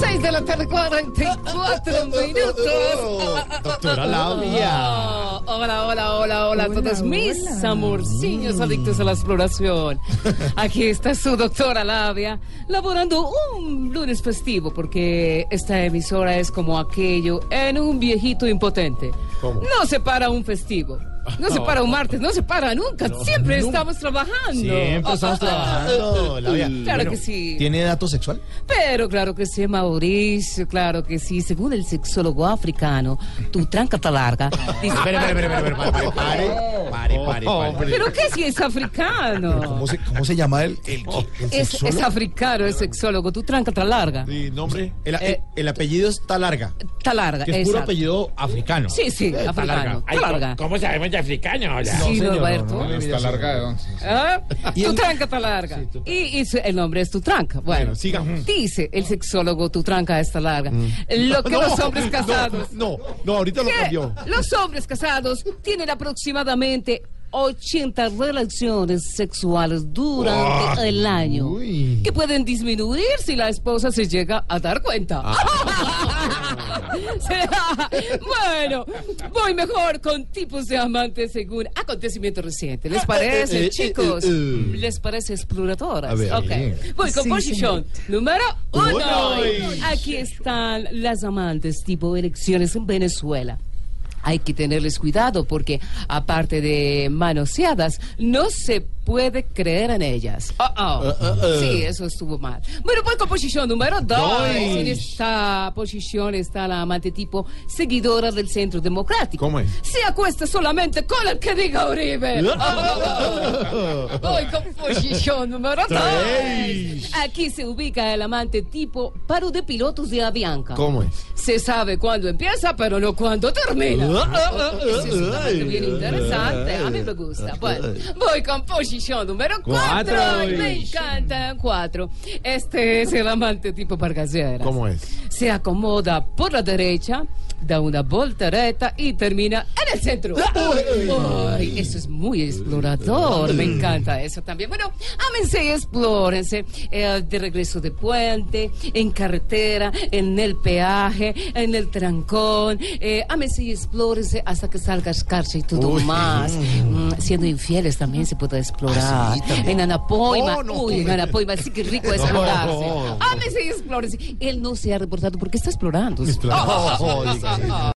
6 de la tarde, 44 minutos. Doctora Labia. Oh, hola, hola, hola, hola a todos mis amorciños adictos a la exploración. Aquí está su doctora Labia, laborando un lunes festivo, porque esta emisora es como aquello en un viejito impotente. ¿Cómo? No se para un festivo. No se para un martes, no se para nunca. Siempre estamos trabajando. Siempre estamos Ah, ah, ah. trabajando. Claro que sí. ¿Tiene dato sexual? Pero claro que sí, Mauricio, claro que sí. Según el sexólogo africano, tu tranca está larga. Dice, espere, pare, pare, pare, pare, ¿Pero qué si es africano? ¿Cómo se, cómo se llama el, el, el Es, sexólogo? es africano, es sexólogo. Tu tranca está larga. Sí, nombre. El, el- Eh, el apellido está larga. Está larga. Que es puro exacto. apellido africano. Sí, sí, Eh, Está larga. africano. Ay, Está ¿cómo- larga. ¿Cómo sabemos de africano? Hola. Sí, señor, Roberto. no, no, no, Está larga de once. ¿Ah? Y Tu tranca está larga. y, y su- el nombre es tu tranca. Bueno, Bueno, siga. dice el sexólogo, tu tranca está larga. Lo que No, los hombres casados. No, no, ahorita lo que cambió. los hombres casados tienen aproximadamente 80 relaciones sexuales durante Ah, el año uy. que pueden disminuir si la esposa se llega a dar cuenta. Será- bueno, voy mejor con tipos de amantes según acontecimientos recientes. ¿Les parece, eh, eh, chicos? eh, eh. ¿Les parece exploradoras? A ver, Ok. bien. Voy con posición número uno. Uy. Aquí están las amantes tipo elecciones en Venezuela. Hay que tenerles cuidado porque, aparte de manoseadas, no se puede creer en ellas. Oh, oh. Uh, uh, uh. Sí, eso estuvo mal. Bueno, voy con posición número dos. Dos. En esta posición está la amante tipo seguidora del Centro Democrático. ¿Cómo es? Se acuesta solamente con el que diga Uribe. Oh. Voy con posición número dos. Tres. Aquí se ubica el amante tipo paro de pilotos de Avianca. ¿Cómo es? Se sabe cuándo empieza, pero no cuándo termina. Ese es bien interesante. A mí me gusta. Bueno, voy con posición número cuatro. Cuatro. Me encanta. Cuatro. Este es el amante tipo Pargaseras. ¿Cómo es? Se acomoda por la derecha, da una voltereta y termina en el centro. Eso es muy explorador. Me encanta eso también. Bueno, ámense y explórense. eh, de regreso de puente, en carretera, en el peaje, en el trancón. Eh, ámense y explórense hasta que salga escarcha y todo Uy. más. Mm, siendo infieles también se puede explorar. Ah, sí, en Anapoima. Oh, no. Uy, en Anapoima sí que rico explorarse. No. Ámense y explórense. Él no se ha reportado porque está. Explorando.